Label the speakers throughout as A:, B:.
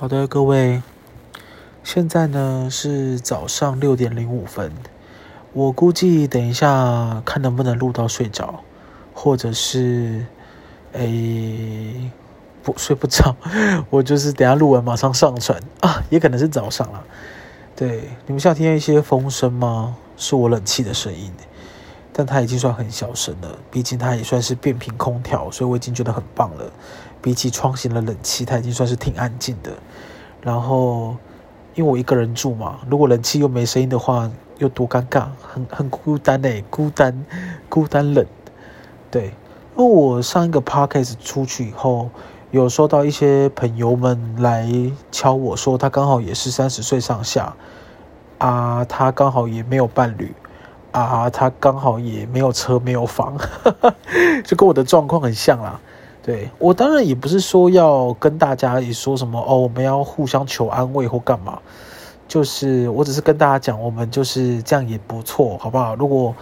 A: 好的，各位，现在呢是早上六点零五分。我估计等一下看能不能录到睡着，或者是，诶，不睡不着，我就是等下录完马上上传 啊，也可能是早上了。对，你们想听一些风声吗？是我冷气的声音，但它已经算很小声了，毕竟它也算是变频空调，所以我已经觉得很棒了。比起窗型的冷气，它已经算是挺安静的。然后，因为我一个人住嘛，如果冷气又没声音的话，又多尴尬，很很孤单哎，孤单，孤单冷。对，因为我上一个 podcast 出去以后，有收到一些朋友们来敲我说，他刚好也是三十岁上下，啊，他刚好也没有伴侣，啊，他刚好也没有车没有房，就跟我的状况很像啦。对，我当然也不是说要跟大家也说什么哦，我们要互相求安慰或干嘛，就是我只是跟大家讲，我们就是这样也不错，好不好？如果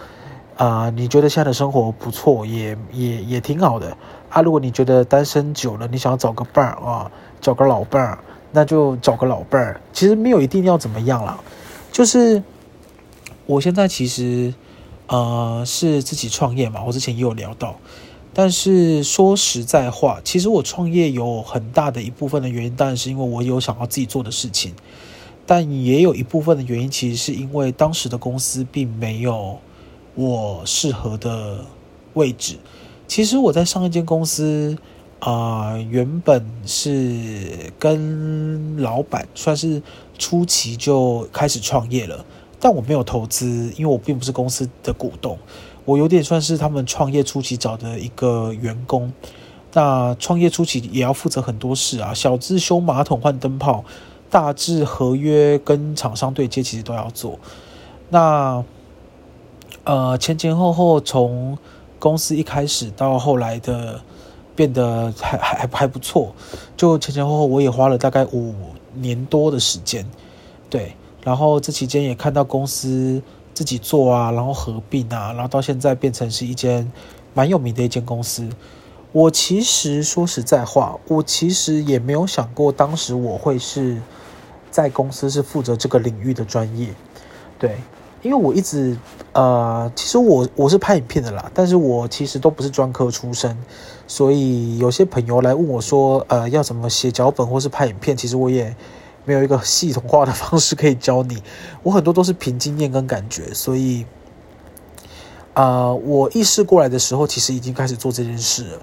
A: 啊、你觉得现在的生活不错，也也也挺好的啊。如果你觉得单身久了，你想要找个伴儿啊，找个老伴儿，那就找个老伴儿。其实没有一定要怎么样啦，就是我现在其实呃是自己创业嘛，我之前也有聊到。但是说实在话，其实我创业有很大的一部分的原因，当然是因为我有想要自己做的事情，但也有一部分的原因，其实是因为当时的公司并没有我适合的位置。其实我在上一间公司啊、原本是跟老板算是初期就开始创业了，但我没有投资，因为我并不是公司的股东。我有点算是他们创业初期找的一个员工，那创业初期也要负责很多事啊，小至修马桶换灯泡，大至合约跟厂商对接，其实都要做。那呃前前后后从公司一开始到后来的变得还还还不错，就前前后后我也花了大概五年多的时间，对，然后这期间也看到公司。自己做啊，然后合并啊，然后到现在变成是一间蛮有名的一间公司。我其实说实在话，我其实也没有想过，当时我会是在公司是负责这个领域的专业。对，因为我一直呃，其实我我是拍影片的啦，但是我其实都不是专科出身，所以有些朋友来问我说，呃，要怎么写脚本或是拍影片，其实我也。没有一个系统化的方式可以教你，我很多都是凭经验跟感觉，所以，啊、呃，我意识过来的时候，其实已经开始做这件事了。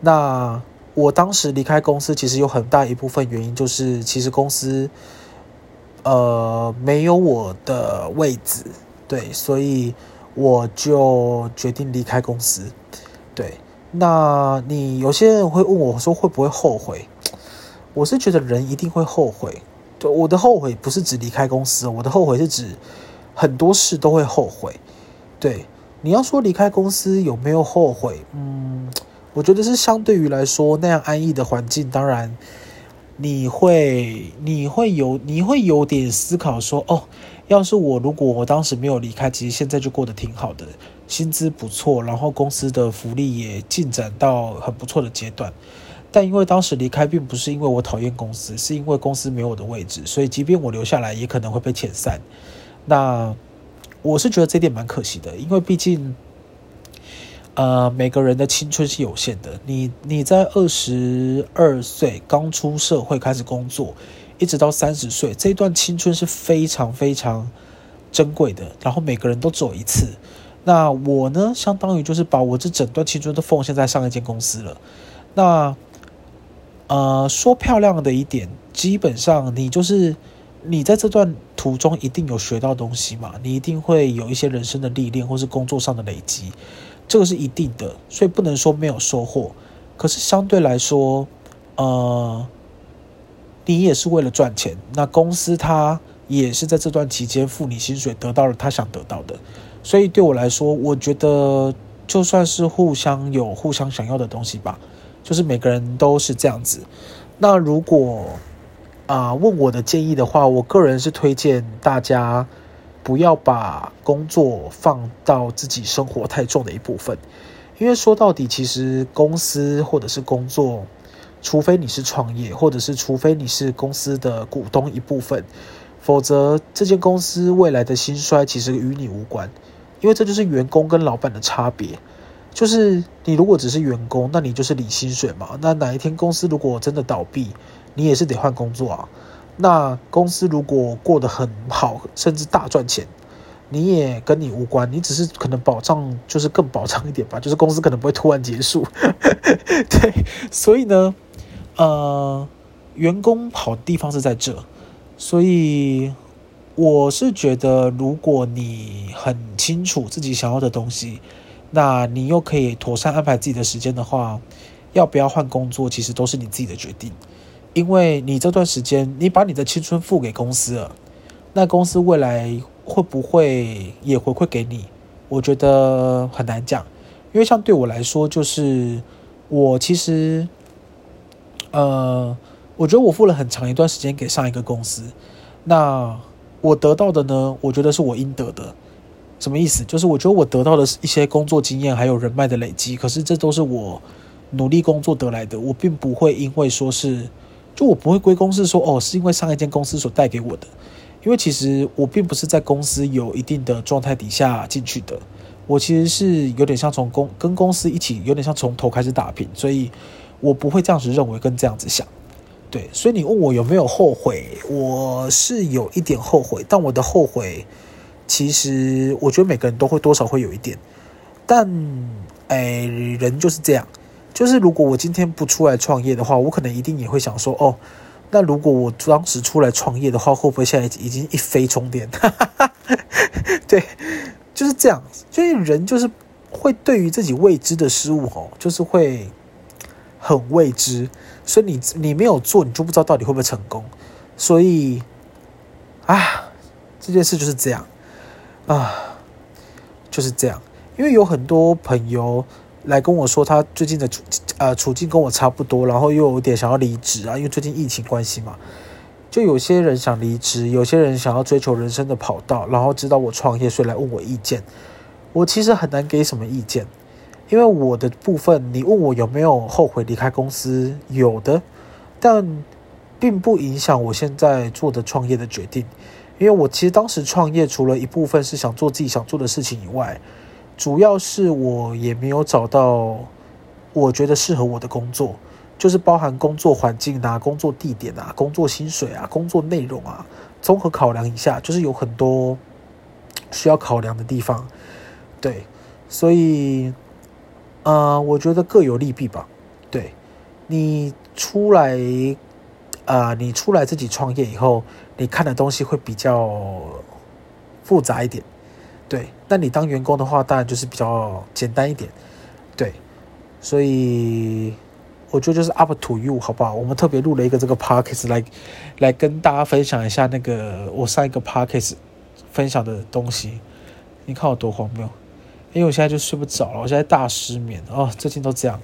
A: 那我当时离开公司，其实有很大一部分原因就是，其实公司，呃，没有我的位置，对，所以我就决定离开公司。对，那你有些人会问我说，会不会后悔？我是觉得人一定会后悔。我的后悔不是指离开公司，我的后悔是指很多事都会后悔。对，你要说离开公司有没有后悔？嗯，我觉得是相对于来说那样安逸的环境，当然你会你会有你会有点思考说，哦，要是我如果我当时没有离开，其实现在就过得挺好的，薪资不错，然后公司的福利也进展到很不错的阶段。但因为当时离开，并不是因为我讨厌公司，是因为公司没有我的位置，所以即便我留下来，也可能会被遣散。那我是觉得这点蛮可惜的，因为毕竟，呃，每个人的青春是有限的。你你在二十二岁刚出社会开始工作，一直到三十岁，这段青春是非常非常珍贵的。然后每个人都走一次。那我呢，相当于就是把我这整段青春都奉献在上一间公司了。那呃，说漂亮的一点，基本上你就是你在这段途中一定有学到东西嘛，你一定会有一些人生的历练或是工作上的累积，这个是一定的，所以不能说没有收获。可是相对来说，呃，你也是为了赚钱，那公司它也是在这段期间付你薪水，得到了他想得到的，所以对我来说，我觉得就算是互相有互相想要的东西吧。就是每个人都是这样子。那如果啊、问我的建议的话，我个人是推荐大家不要把工作放到自己生活太重的一部分，因为说到底，其实公司或者是工作除非你是创业，或者是除非你是公司的股东一部分，否则这间公司未来的兴衰其实与你无关，因为这就是员工跟老板的差别。就是你如果只是员工，那你就是领薪水嘛。那哪一天公司如果真的倒闭，你也是得换工作啊。那公司如果过得很好，甚至大赚钱，你也跟你无关，你只是可能保障就是更保障一点吧，就是公司可能不会突然结束。对，所以呢，呃，员工好的地方是在这，所以我是觉得，如果你很清楚自己想要的东西，那你又可以妥善安排自己的时间的话，要不要换工作，其实都是你自己的决定。因为你这段时间，你把你的青春付给公司了，那公司未来会不会也回馈给你？我觉得很难讲。因为像对我来说，就是我其实，呃，我觉得我付了很长一段时间给上一个公司，那我得到的呢，我觉得是我应得的。什么意思？就是我觉得我得到的一些工作经验，还有人脉的累积，可是这都是我努力工作得来的，我并不会因为说是。就我不会归功是说哦，是因为上一间公司所带给我的，因为其实我并不是在公司有一定的状态底下进去的，我其实是有点像从公跟公司一起，有点像从头开始打拼，所以我不会这样子认为跟这样子想，对，所以你问我有没有后悔，我是有一点后悔，但我的后悔其实我觉得每个人都会多少会有一点，但哎，人就是这样。就是如果我今天不出来创业的话，我可能一定也会想说，哦，那如果我当时出来创业的话，会不会现在已经一飞冲天？对，就是这样。所以人就是会对于自己未知的事物，哦，就是会很未知。所以你你没有做，你就不知道到底会不会成功。所以啊，这件事就是这样啊，就是这样。因为有很多朋友。来跟我说，他最近的处呃处境跟我差不多，然后又有点想要离职啊，因为最近疫情关系嘛，就有些人想离职，有些人想要追求人生的跑道，然后知道我创业，所以来问我意见。我其实很难给什么意见，因为我的部分，你问我有没有后悔离开公司，有的，但并不影响我现在做的创业的决定，因为我其实当时创业，除了一部分是想做自己想做的事情以外。主要是我也没有找到我觉得适合我的工作，就是包含工作环境啊、工作地点啊、工作薪水啊、工作内容啊，综合考量一下，就是有很多需要考量的地方。对，所以，呃，我觉得各有利弊吧。对，你出来，呃，你出来自己创业以后，你看的东西会比较复杂一点。对，那你当员工的话，当然就是比较简单一点。对，所以我觉得就是 up to you，好不好？我们特别录了一个这个 podcast 来来跟大家分享一下那个我上一个 podcast 分享的东西。你看我多荒谬，因为我现在就睡不着了，我现在大失眠哦，最近都这样。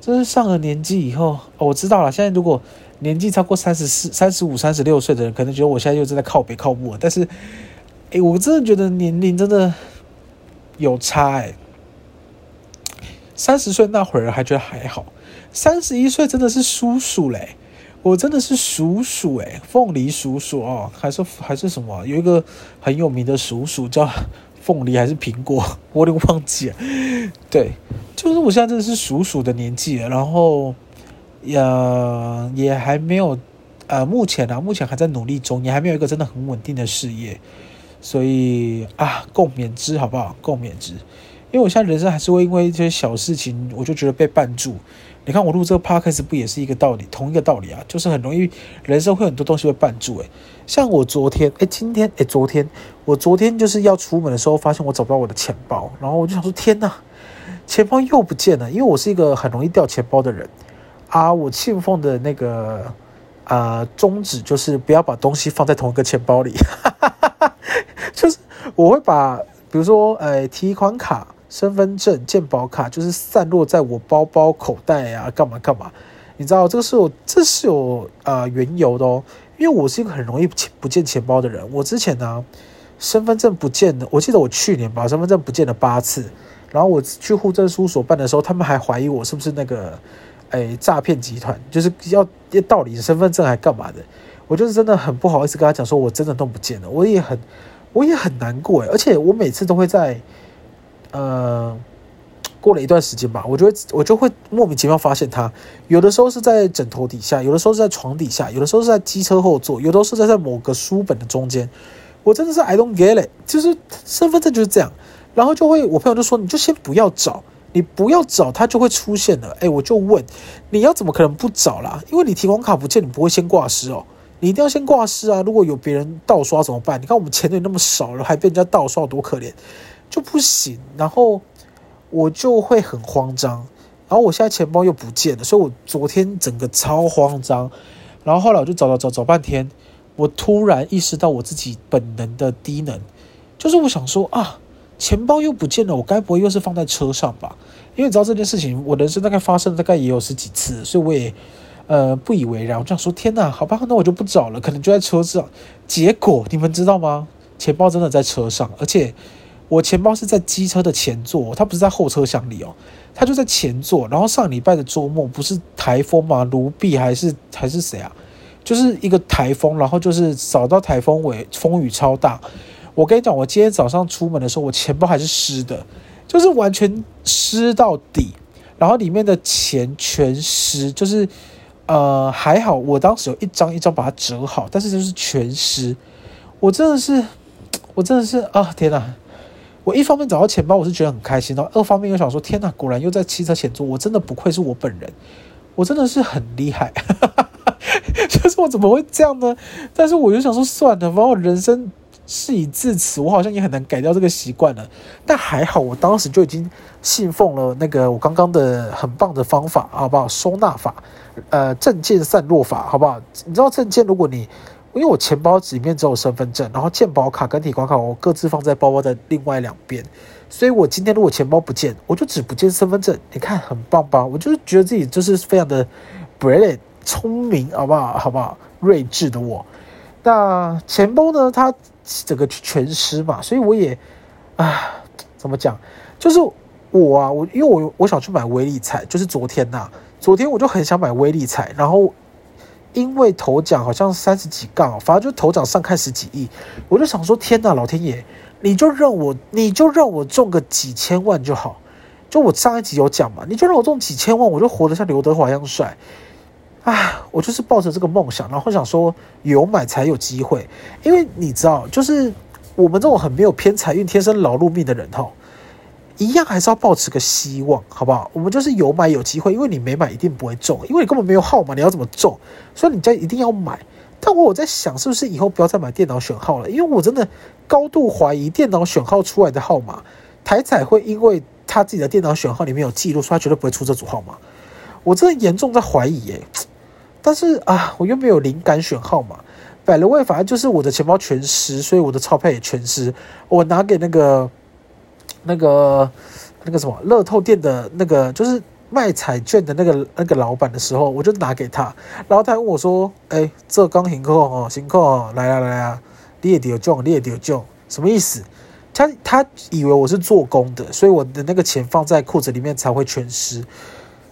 A: 这是上了年纪以后，哦，我知道了。现在如果年纪超过三十四、三十五、三十六岁的人，可能觉得我现在又正在靠北靠北，但是。哎，我真的觉得年龄真的有差哎。三十岁那会儿还觉得还好，三十一岁真的是叔叔嘞！我真的是叔叔哎，凤梨叔叔哦，还是还是什么？有一个很有名的叔叔叫 凤梨还是苹果？我有点忘记了。对，就是我现在真的是叔叔的年纪了，然后也也还没有呃，目前啊，目前还在努力中，也还没有一个真的很稳定的事业。所以啊，共勉之好不好？共勉之，因为我现在人生还是会因为一些小事情，我就觉得被绊住。你看我录这个 podcast 不也是一个道理，同一个道理啊，就是很容易人生会很多东西会绊住。诶，像我昨天，诶，今天，诶，昨天，我昨天就是要出门的时候，发现我找不到我的钱包，然后我就想说，天哪，钱包又不见了。因为我是一个很容易掉钱包的人啊，我信奉的那个呃宗旨就是不要把东西放在同一个钱包里。就是我会把，比如说，呃，提款卡、身份证、健保卡，就是散落在我包包、口袋啊，干嘛干嘛。你知道这个是有，这是有啊、呃、缘由的哦。因为我是一个很容易不见钱包的人。我之前呢，身份证不见了，我记得我去年把身份证不见了八次。然后我去户政事务所办的时候，他们还怀疑我是不是那个哎诈骗集团，就是要要盗领身份证还干嘛的？我就是真的很不好意思跟他讲说，我真的弄不见了，我也很我也很难过诶，而且我每次都会在呃。过了一段时间吧，我就会我就会莫名其妙发现它，有的时候是在枕头底下，有的时候是在床底下，有的时候是在机车后座，有的时候是在在某个书本的中间。我真的是 I don't get it，就是身份证就是这样。然后就会我朋友就说，你就先不要找，你不要找，它就会出现了。诶，我就问你要怎么可能不找啦？因为你提款卡不见，你不会先挂失哦，你一定要先挂失啊。如果有别人盗刷怎么办？你看我们钱都那么少了，还被人家盗刷，多可怜，就不行。然后。我就会很慌张，然后我现在钱包又不见了，所以我昨天整个超慌张，然后后来我就找找找找半天，我突然意识到我自己本能的低能，就是我想说啊，钱包又不见了，我该不会又是放在车上吧？因为你知道这件事情，我人生大概发生大概也有十几次，所以我也呃不以为然。我就想说，天哪，好吧，那我就不找了，可能就在车上。结果你们知道吗？钱包真的在车上，而且。我钱包是在机车的前座，它不是在后车厢里哦，它就在前座。然后上礼拜的周末不是台风吗？卢碧还是还是谁啊？就是一个台风，然后就是扫到台风尾，风雨超大。我跟你讲，我今天早上出门的时候，我钱包还是湿的，就是完全湿到底，然后里面的钱全湿，就是呃还好，我当时有一张一张把它折好，但是就是全湿。我真的是，我真的是啊，天哪！我一方面找到钱包，我是觉得很开心，然后二方面又想说，天呐，果然又在汽车前座，我真的不愧是我本人，我真的是很厉害，就是我怎么会这样呢？但是我又想说，算了，反正我人生事已至此，我好像也很难改掉这个习惯了。但还好，我当时就已经信奉了那个我刚刚的很棒的方法，好不好？收纳法，呃，证件散落法，好不好？你知道证件，如果你因为我钱包里面只有身份证，然后健保卡跟提款卡我各自放在包包的另外两边，所以我今天如果钱包不见，我就只不见身份证。你看很棒吧？我就是觉得自己就是非常的 brilliant 聪明，好不好？好不好？睿智的我。那钱包呢？它整个全湿嘛，所以我也啊，怎么讲？就是我啊，我因为我我想去买威力彩，就是昨天呐、昨天我就很想买威力彩，然后。因为头奖好像三十几杠，反正就头奖上看十几亿，我就想说天呐，老天爷，你就让我，你就让我中个几千万就好。就我上一集有讲嘛，你就让我中几千万，我就活得像刘德华一样帅。啊，我就是抱着这个梦想，然后想说有买才有机会，因为你知道，就是我们这种很没有偏财运、天生劳碌命的人哈。一样还是要抱持个希望，好不好？我们就是有买有机会，因为你没买一定不会中，因为你根本没有号码，你要怎么中？所以你家一定要买。但我在想，是不是以后不要再买电脑选号了？因为我真的高度怀疑电脑选号出来的号码，台彩会因为他自己的电脑选号里面有记录，说他绝对不会出这组号码。我真的严重在怀疑耶。但是啊，我又没有灵感选号码，摆了位，反而就是我的钱包全湿，所以我的钞票也全湿。我拿给那个。那个那个什么乐透店的那个就是卖彩券的那个那个老板的时候，我就拿给他，然后他问我说：“哎，这刚行扣哦，行扣哦，来啊来啊，你也得有中，你也得有中，什么意思？”他他以为我是做工的，所以我的那个钱放在裤子里面才会全湿。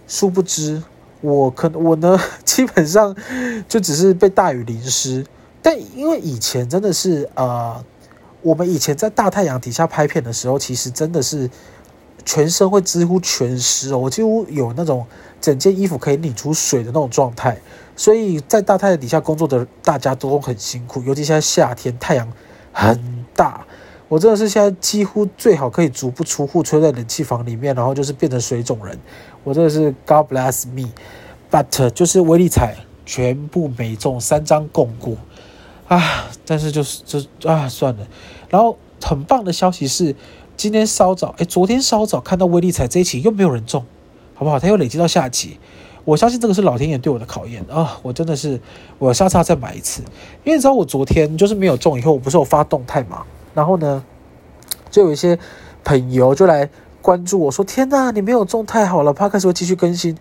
A: 殊不知，我可能我呢，基本上就只是被大雨淋湿。但因为以前真的是。呃我们以前在大太阳底下拍片的时候，其实真的是全身会几乎全湿哦，我几乎有那种整件衣服可以拧出水的那种状态。所以在大太阳底下工作的大家都很辛苦，尤其现在夏天太阳很大，我真的是现在几乎最好可以足不出户，吹在冷气房里面，然后就是变成水肿人。我真的是 God bless me，but 就是威力彩全部没中，三张摃过。啊，但是就是就啊，算了。然后很棒的消息是，今天稍早，哎，昨天稍早看到威力彩这一期又没有人中，好不好？它又累积到下期，我相信这个是老天爷对我的考验啊！我真的是，我下次要再买一次，因为你知道我昨天就是没有中，以后我不是有发动态嘛，然后呢，就有一些朋友就来关注我说：“天呐，你没有中，太好了，Podcast 会继续更新。”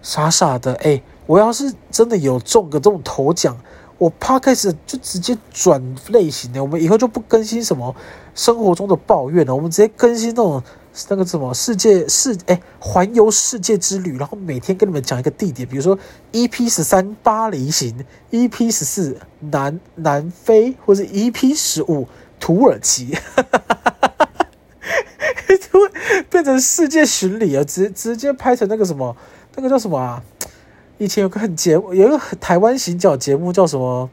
A: 傻傻的，哎，我要是真的有中个这种头奖。我 Podcast 就直接转类型的，我们以后就不更新什么生活中的抱怨了，我们直接更新那种那个什么世界世哎环游世界之旅，然后每天跟你们讲一个地点，比如说 EP 十三巴黎行，EP 十四南南非，或者 EP 十五土耳其，哈哈哈哈，就 会变成世界巡礼啊，直直接拍成那个什么，那个叫什么啊？以前有个很节，有一个台湾行脚节目叫什么？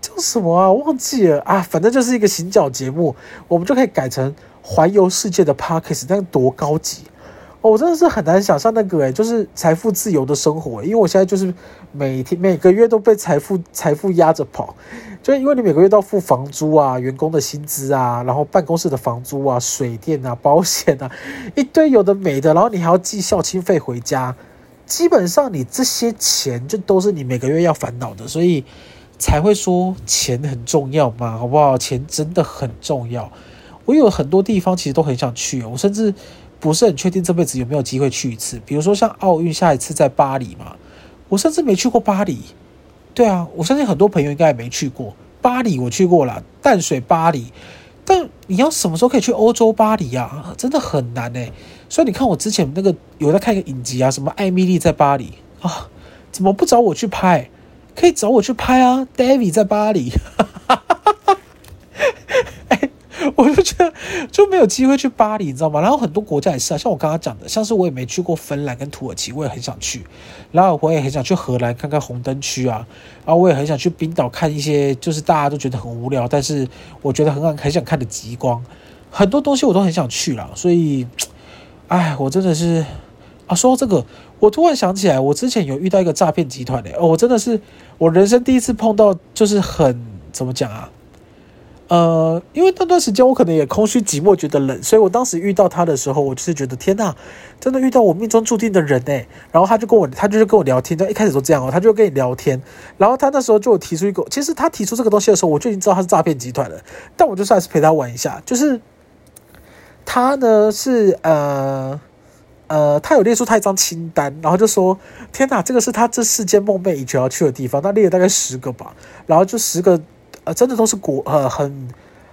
A: 叫什么啊？忘记了啊！反正就是一个行脚节目，我们就可以改成环游世界的 p a r k e s 那多高级哦！我真的是很难想象那个诶，就是财富自由的生活，因为我现在就是每天每个月都被财富财富压着跑，就因为你每个月都要付房租啊、员工的薪资啊，然后办公室的房租啊、水电啊、保险啊，一堆有的没的，然后你还要寄孝亲费回家。基本上，你这些钱就都是你每个月要烦恼的，所以才会说钱很重要嘛，好不好？钱真的很重要。我有很多地方其实都很想去，我甚至不是很确定这辈子有没有机会去一次。比如说像奥运下一次在巴黎嘛，我甚至没去过巴黎。对啊，我相信很多朋友应该也没去过巴黎，我去过了淡水巴黎。但你要什么时候可以去欧洲巴黎啊？真的很难哎。所以你看，我之前那个有在看一个影集啊，什么艾米丽在巴黎啊，怎么不找我去拍？可以找我去拍啊，David 在巴黎。我就觉得就没有机会去巴黎，你知道吗？然后很多国家也是啊，像我刚刚讲的，像是我也没去过芬兰跟土耳其，我也很想去。然后我也很想去荷兰看看红灯区啊，然后我也很想去冰岛看一些就是大家都觉得很无聊，但是我觉得很很想看的极光。很多东西我都很想去了，所以，哎，我真的是啊，说到这个，我突然想起来，我之前有遇到一个诈骗集团的哦，我真的是我人生第一次碰到，就是很怎么讲啊？呃，因为那段时间我可能也空虚寂寞，觉得冷，所以我当时遇到他的时候，我就是觉得天呐，真的遇到我命中注定的人哎。然后他就跟我，他就是跟我聊天，就一开始都这样哦，他就跟你聊天。然后他那时候就提出一个，其实他提出这个东西的时候，我就已经知道他是诈骗集团了，但我就算是陪他玩一下。就是他呢是呃呃，他有列出他一张清单，然后就说天呐，这个是他这世间梦寐以求要去的地方，他列了大概十个吧，然后就十个。呃，真的都是国呃很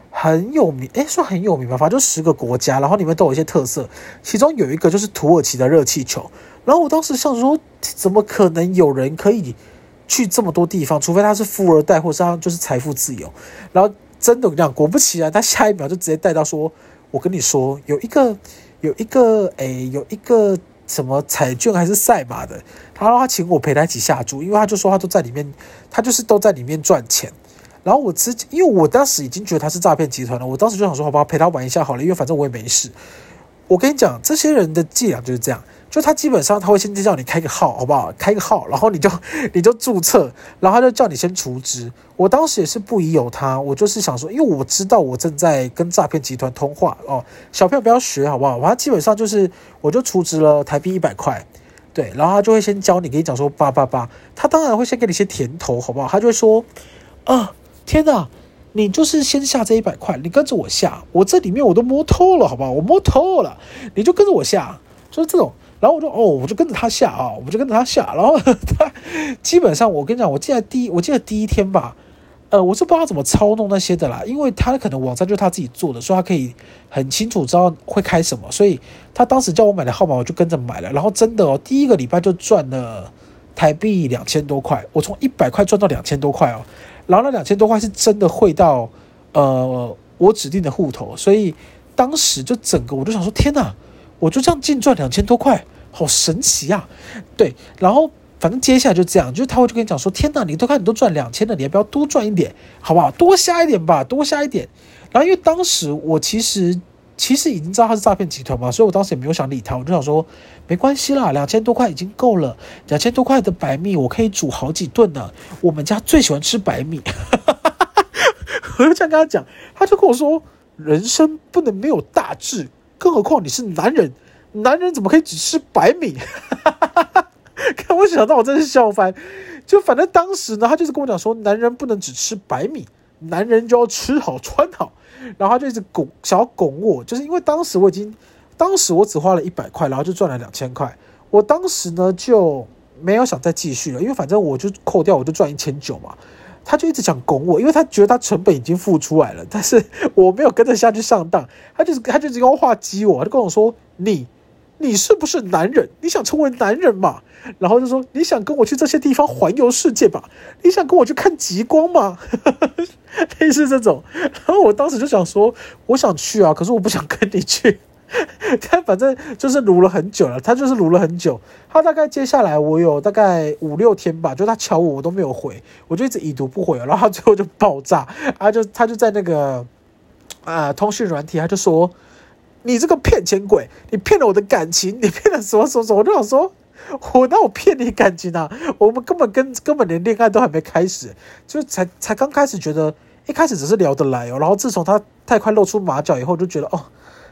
A: 很有名，诶，说很有名吧，反正就十个国家，然后里面都有一些特色，其中有一个就是土耳其的热气球。然后我当时想说，怎么可能有人可以去这么多地方？除非他是富二代，或者他就是财富自由。然后真的这样，果不其然，他下一秒就直接带到说：“我跟你说，有一个有一个诶，有一个什么彩券还是赛马的，他说他请我陪他一起下注，因为他就说他都在里面，他就是都在里面赚钱。”然后我直接，因为我当时已经觉得他是诈骗集团了，我当时就想说，好吧，陪他玩一下好了，因为反正我也没事。我跟你讲，这些人的伎俩就是这样，就他基本上他会先叫你开个号，好不好？开个号，然后你就 你就注册，然后他就叫你先储值。我当时也是不疑有他，我就是想说，因为我知道我正在跟诈骗集团通话哦，小朋友不要学好不好？他基本上就是，我就储值了台币一百块，对，然后他就会先教你，跟你讲说八八八，他当然会先给你一些甜头，好不好？他就会说，啊。天呐，你就是先下这一百块，你跟着我下，我这里面我都摸透了，好不好？我摸透了，你就跟着我下，就是这种。然后我就哦，我就跟着他下啊，我就跟着他下。然后 他基本上，我跟你讲，我记得第一，我记得第一天吧，呃，我是不知道怎么操弄那些的啦，因为他可能网站就是他自己做的，所以他可以很清楚知道会开什么，所以他当时叫我买的号码，我就跟着买了。然后真的哦，第一个礼拜就赚了台币两千多块，我从一百块赚到两千多块哦。然后那两千多块是真的汇到，呃，我指定的户头，所以当时就整个我就想说，天哪，我就这样净赚两千多块，好神奇啊！对，然后反正接下来就这样，就是他会就跟你讲说，天哪，你都看你都赚两千了，你要不要多赚一点，好不好？多下一点吧，多下一点。然后因为当时我其实。其实已经知道他是诈骗集团嘛，所以我当时也没有想理他，我就想说没关系啦，两千多块已经够了，两千多块的白米我可以煮好几顿呢。我们家最喜欢吃白米，我就这样跟他讲，他就跟我说，人生不能没有大志，更何况你是男人，男人怎么可以只吃白米？看我想到我真是笑翻，就反正当时呢，他就是跟我讲说，男人不能只吃白米，男人就要吃好穿好。然后他就一直拱，想要拱我，就是因为当时我已经，当时我只花了一百块，然后就赚了两千块。我当时呢就没有想再继续了，因为反正我就扣掉，我就赚一千九嘛。他就一直想拱我，因为他觉得他成本已经付出来了，但是 我没有跟着下去上当，他就是他就是用话激我，他就跟我说：“你你是不是男人？你想成为男人嘛？”然后就说：“你想跟我去这些地方环游世界吧？你想跟我去看极光吗？” 类似这种，然后我当时就想说：“我想去啊，可是我不想跟你去。”他反正就是撸了很久了，他就是撸了很久。他大概接下来我有大概五六天吧，就他敲我，我都没有回，我就一直已读不回，然后他最后就爆炸，他就他就在那个啊、通讯软体，他就说：“你这个骗钱鬼，你骗了我的感情，你骗了什么什么什么。”我就想说：“我那我骗你感情啊？我们根本跟根本连恋爱都还没开始，就才才刚开始，觉得一开始只是聊得来哦，然后自从他太快露出马脚以后，就觉得哦。”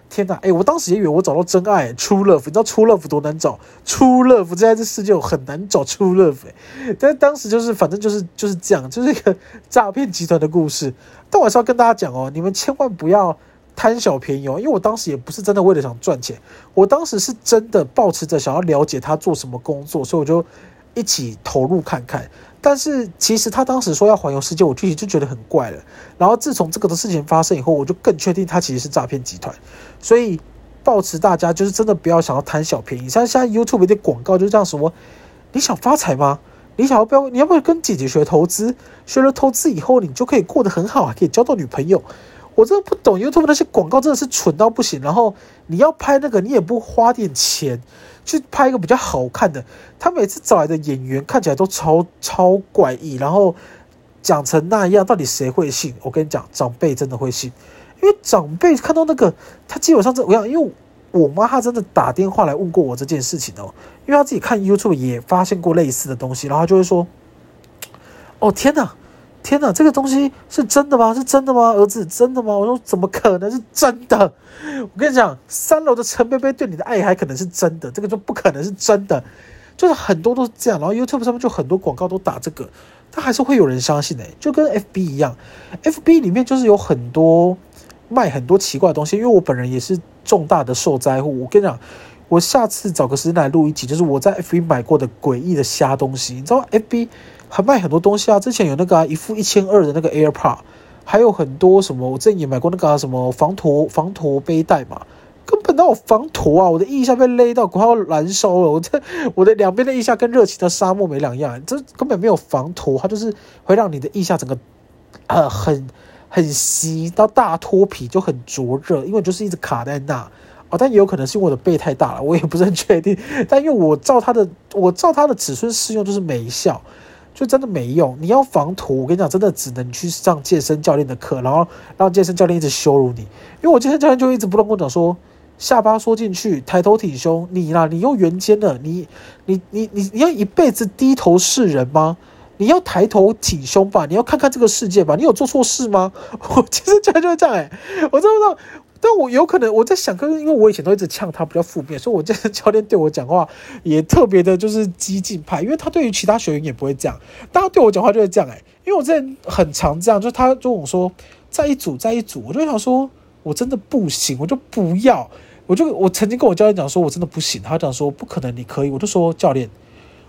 A: 天呐，哎，我当时也以为我找到真爱，true love，你知道 true love 多难找？true love 在这世界很难找 true love，但当时就是反正就是就是这样，就是一个诈骗集团的故事。但我还是要跟大家讲哦，你们千万不要贪小便宜哦，因为我当时也不是真的为了想赚钱，我当时是真的抱持着想要了解他做什么工作，所以我就一起投入看看。但是其实他当时说要环游世界，我具体就觉得很怪了。然后自从这个的事情发生以后，我就更确定他其实是诈骗集团。所以，抱持大家就是真的不要想要贪小便宜。像现在 YouTube 有点广告就这样说：你想发财吗？你想要不要？你要不要跟姐姐学投资？学了投资以后，你就可以过得很好，还可以交到女朋友。我真的不懂 YouTube 那些广告真的是蠢到不行。然后你要拍那个，你也不花点钱。去拍一个比较好看的，他每次找来的演员看起来都超超怪异，然后讲成那样，到底谁会信？我跟你讲，长辈真的会信，因为长辈看到那个，他基本上这我想，因为我妈她真的打电话来问过我这件事情哦，因为她自己看 YouTube 也发现过类似的东西，然后她就会说：“哦天哪！”天哪，这个东西是真的吗？是真的吗？儿子，真的吗？我说怎么可能是真的？我跟你讲，三楼的陈贝贝对你的爱还可能是真的，这个就不可能是真的。就是很多都是这样，然后 YouTube 上面就很多广告都打这个，他还是会有人相信的，就跟 FB 一样，FB 里面就是有很多卖很多奇怪的东西。因为我本人也是重大的受灾户，我跟你讲，我下次找个时间来录一集，就是我在 FB 买过的诡异的瞎东西，你知道 FB。还卖很多东西啊！之前有那个、一副一千二的那个 AirPod，还有很多什么，我之前也买过那个、什么防驼防驼背带嘛，根本都有防驼啊！我的腋下被勒到快要燃烧了，我这我的两边的腋下跟热情的沙漠没两样，这根本没有防驼，它就是会让你的腋下整个呃很很稀到大脱皮，就很灼热，因为就是一直卡在那但也有可能是因为我的背太大了，我也不是很确定。但因为我照它的我照它的尺寸试用，就是没效。就真的没用，你要防驼，我跟你讲，真的只能去上健身教练的课，然后让健身教练一直羞辱你。因为我健身教练就一直不断跟我讲说，下巴缩进去，抬头挺胸，你啦，你用圆肩的，你你你你你要一辈子低头是人吗？你要抬头挺胸吧，你要看看这个世界吧，你有做错事吗？我健身教练就是这样哎、我真不知道。但我有可能我在想，可是因为我以前都一直呛他比较负面，所以我这教练对我讲话也特别的，就是激进派。因为他对于其他学员也不会这样，但他对我讲话就会这样哎、因为我之前很常这样，就是他就跟我说在一组在一组，我就想说我真的不行，我就不要。我就我曾经跟我教练讲说我真的不行，他讲说不可能你可以，我就说教练，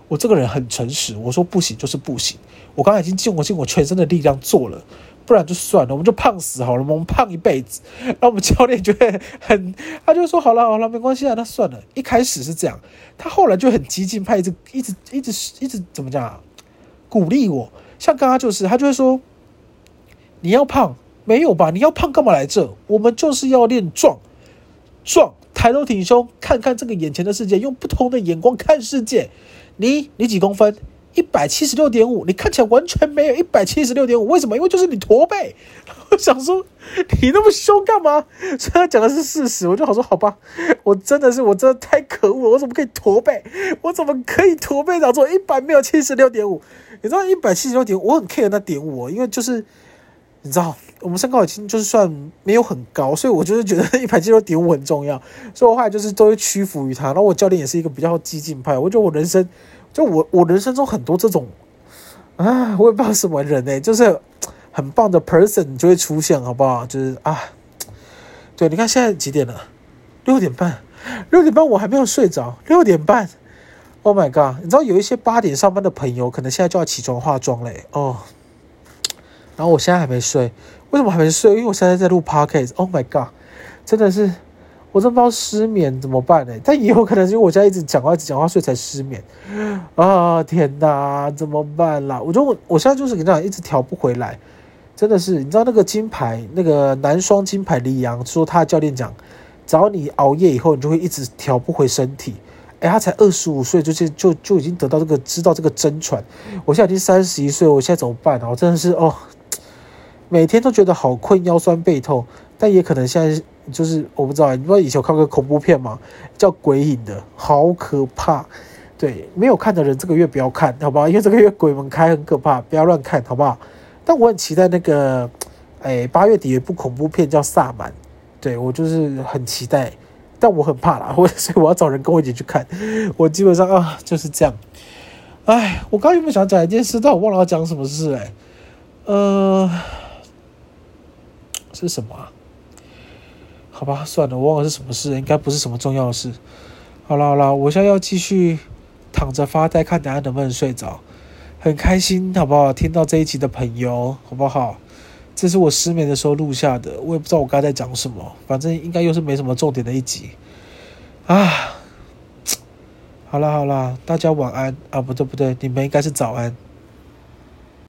A: 我这个人很诚实，我说不行就是不行。我刚才已经尽我尽我全身的力量做了。不然就算了，我们就胖死好了，我们胖一辈子。然后我们教练就会很，他就说好了好了，没关系啊，那算了。一开始是这样，他后来就很激进派，一直一直一直一直怎么讲啊？鼓励我，像刚刚就是，他就会说你要胖没有吧？你要胖干嘛来这？我们就是要练壮壮，抬头挺胸，看看这个眼前的世界，用不同的眼光看世界。你你几公分？一百七十六点五，你看起来完全没有一百七十六点五，为什么？因为就是你驼背。我想说，你那么凶干嘛？所以他讲的是事实，我就好说好吧。我真的是，我真的太可恶了，我怎么可以驼背？我怎么可以驼背？找错一百没有七十六点五，你知道一百七十六点，我很 care 那点五，因为就是你知道，我们身高已经就是算没有很高，所以我就是觉得 一百七十六点五很重要，所以我后来就是都会屈服于他。然后我教练也是一个比较激进派，我觉得我人生。就我我人生中很多这种啊，我也不知道什么人呢、就是很棒的 person 就会出现，好不好？就是啊，对，你看现在几点了？六点半，六点半我还没有睡着，六点半，Oh my god！你知道有一些八点上班的朋友，可能现在就要起床化妆嘞，哦，然后我现在还没睡，为什么还没睡？因为我现在在录 podcast。Oh my god，真的是，我真不知道失眠怎么办呢？但也有可能是因为我现在一直讲话，一直讲话，所以才失眠。啊天哪，怎么办啦？我就我我现在就是跟你讲，一直调不回来，真的是。你知道那个金牌，那个男双金牌李阳说，他的教练讲，只要你熬夜以后，你就会一直调不回身体。哎，他才二十五岁，就就就就已经得到这个知道这个真传。我现在已经三十一岁，我现在怎么办呢？我真的是哦。每天都觉得好困，腰酸背痛，但也可能现在就是我不知道，你不知道以前有看过恐怖片吗？叫《鬼影》的，好可怕。对，没有看的人这个月不要看，好不好？因为这个月鬼门开，很可怕，不要乱看，好不好？但我很期待那个，哎，八月底有一部恐怖片叫《萨满》，对，我就是很期待，但我很怕啦，我所以我要找人跟我一起去看。我基本上啊就是这样。哎，我刚刚有没有想讲一件事，但我忘了要讲什么事哎，呃。是什么啊？好吧，算了，我忘了是什么事，应该不是什么重要的事。好了好了，我现在要继续躺着发呆，看等下能不能睡着。很开心，好不好？听到这一集的朋友，好不好？这是我失眠的时候录下的，我也不知道我刚才在讲什么，反正应该又是没什么重点的一集。啊，好了好了，大家晚安啊！不对不对，你们应该是早安。